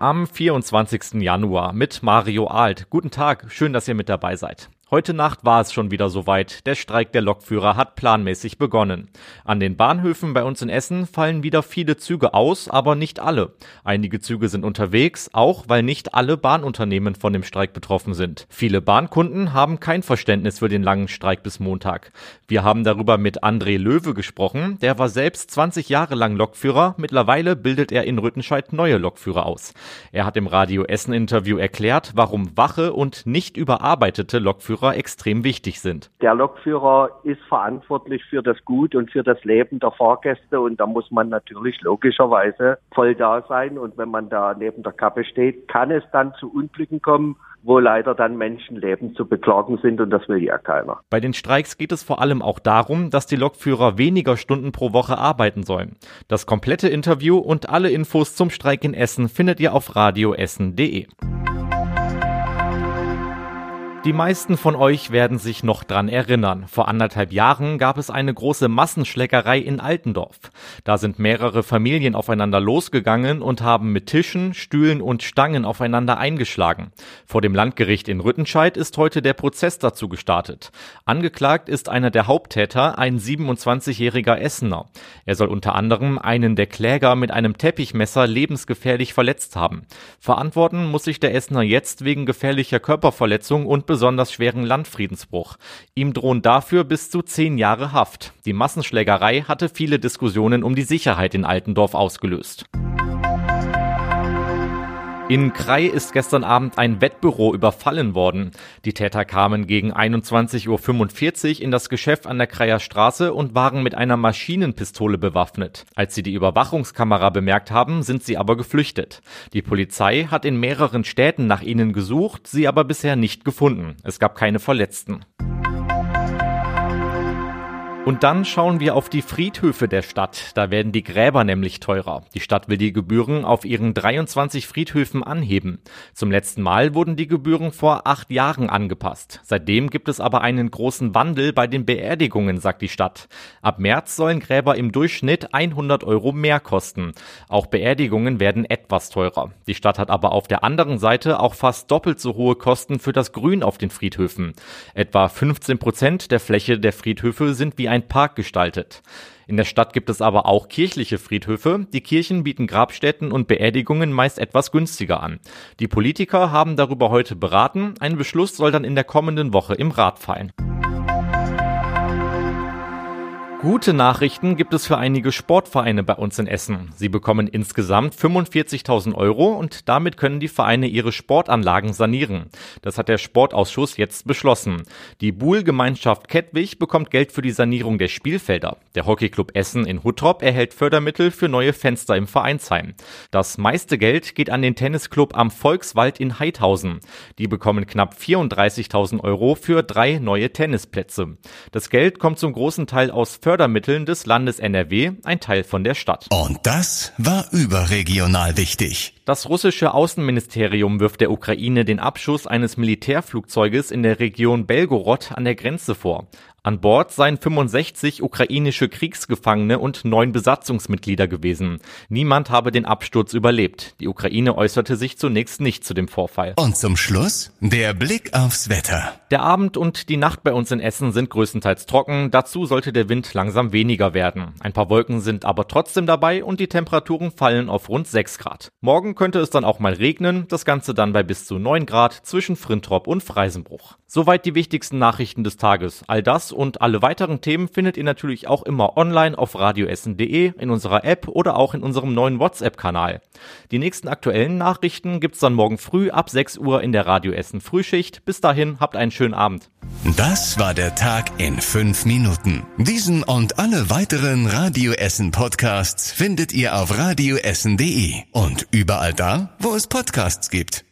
Am 24. Januar mit Mario Alt. Guten Tag, schön, dass ihr mit dabei seid. Heute Nacht war es schon wieder soweit. Der Streik der Lokführer hat planmäßig begonnen. An den Bahnhöfen bei uns in Essen fallen wieder viele Züge aus, aber nicht alle. Einige Züge sind unterwegs, auch weil nicht alle Bahnunternehmen von dem Streik betroffen sind. Viele Bahnkunden haben kein Verständnis für den langen Streik bis Montag. Wir haben darüber mit André Löwe gesprochen. Der war selbst 20 Jahre lang Lokführer. Mittlerweile bildet er in Rüttenscheid neue Lokführer aus. Er hat im Radio Essen Interview erklärt, warum wache und nicht überarbeitete Lokführer extrem wichtig sind. Der Lokführer ist verantwortlich für das Gut und für das Leben der Fahrgäste und da muss man natürlich logischerweise voll da sein und wenn man da neben der Kappe steht, kann es dann zu Unglücken kommen wo leider dann Menschenleben zu beklagen sind und das will ja keiner. Bei den Streiks geht es vor allem auch darum, dass die Lokführer weniger Stunden pro Woche arbeiten sollen. Das komplette Interview und alle Infos zum Streik in Essen findet ihr auf radioessen.de. Die meisten von euch werden sich noch dran erinnern. Vor anderthalb Jahren gab es eine große Massenschlägerei in Altendorf. Da sind mehrere Familien aufeinander losgegangen und haben mit Tischen, Stühlen und Stangen aufeinander eingeschlagen. Vor dem Landgericht in Rüttenscheid ist heute der Prozess dazu gestartet. Angeklagt ist einer der Haupttäter, ein 27-jähriger Essener. Er soll unter anderem einen der Kläger mit einem Teppichmesser lebensgefährlich verletzt haben. Verantworten muss sich der Essener jetzt wegen gefährlicher Körperverletzung und besonders schweren Landfriedensbruch. Ihm drohen dafür bis zu zehn Jahre Haft. Die Massenschlägerei hatte viele Diskussionen um die Sicherheit in Altendorf ausgelöst. In Krai ist gestern Abend ein Wettbüro überfallen worden. Die Täter kamen gegen 21.45 Uhr in das Geschäft an der Kreier Straße und waren mit einer Maschinenpistole bewaffnet. Als sie die Überwachungskamera bemerkt haben, sind sie aber geflüchtet. Die Polizei hat in mehreren Städten nach ihnen gesucht, sie aber bisher nicht gefunden. Es gab keine Verletzten. Und dann schauen wir auf die Friedhöfe der Stadt. Da werden die Gräber nämlich teurer. Die Stadt will die Gebühren auf ihren 23 Friedhöfen anheben. Zum letzten Mal wurden die Gebühren vor acht Jahren angepasst. Seitdem gibt es aber einen großen Wandel bei den Beerdigungen, sagt die Stadt. Ab März sollen Gräber im Durchschnitt 100 Euro mehr kosten. Auch Beerdigungen werden etwas teurer. Die Stadt hat aber auf der anderen Seite auch fast doppelt so hohe Kosten für das Grün auf den Friedhöfen. Etwa 15 Prozent der Fläche der Friedhöfe sind wie ein ein Park gestaltet. In der Stadt gibt es aber auch kirchliche Friedhöfe. Die Kirchen bieten Grabstätten und Beerdigungen meist etwas günstiger an. Die Politiker haben darüber heute beraten. Ein Beschluss soll dann in der kommenden Woche im Rat fallen. Gute Nachrichten gibt es für einige Sportvereine bei uns in Essen. Sie bekommen insgesamt 45.000 Euro und damit können die Vereine ihre Sportanlagen sanieren. Das hat der Sportausschuss jetzt beschlossen. Die Buhl-Gemeinschaft Kettwig bekommt Geld für die Sanierung der Spielfelder. Der Hockeyclub Essen in Huttrop erhält Fördermittel für neue Fenster im Vereinsheim. Das meiste Geld geht an den Tennisclub am Volkswald in Heidhausen. Die bekommen knapp 34.000 Euro für drei neue Tennisplätze. Das Geld kommt zum großen Teil aus Fördermitteln des Landes NRW, ein Teil von der Stadt. Und das war überregional wichtig. Das russische Außenministerium wirft der Ukraine den Abschuss eines Militärflugzeuges in der Region Belgorod an der Grenze vor. An Bord seien 65 ukrainische Kriegsgefangene und neun Besatzungsmitglieder gewesen. Niemand habe den Absturz überlebt. Die Ukraine äußerte sich zunächst nicht zu dem Vorfall. Und zum Schluss der Blick aufs Wetter. Der Abend und die Nacht bei uns in Essen sind größtenteils trocken. Dazu sollte der Wind langsam weniger werden. Ein paar Wolken sind aber trotzdem dabei und die Temperaturen fallen auf rund 6 Grad. Morgen könnte es dann auch mal regnen. Das Ganze dann bei bis zu 9 Grad zwischen Frintrop und Freisenbruch. Soweit die wichtigsten Nachrichten des Tages. All das und alle weiteren Themen findet ihr natürlich auch immer online auf radioessen.de, in unserer App oder auch in unserem neuen WhatsApp-Kanal. Die nächsten aktuellen Nachrichten gibt's dann morgen früh ab 6 Uhr in der Radioessen Frühschicht. Bis dahin, habt einen schönen Abend. Das war der Tag in fünf Minuten. Diesen und alle weiteren Radioessen Podcasts findet ihr auf radioessen.de und überall da, wo es Podcasts gibt.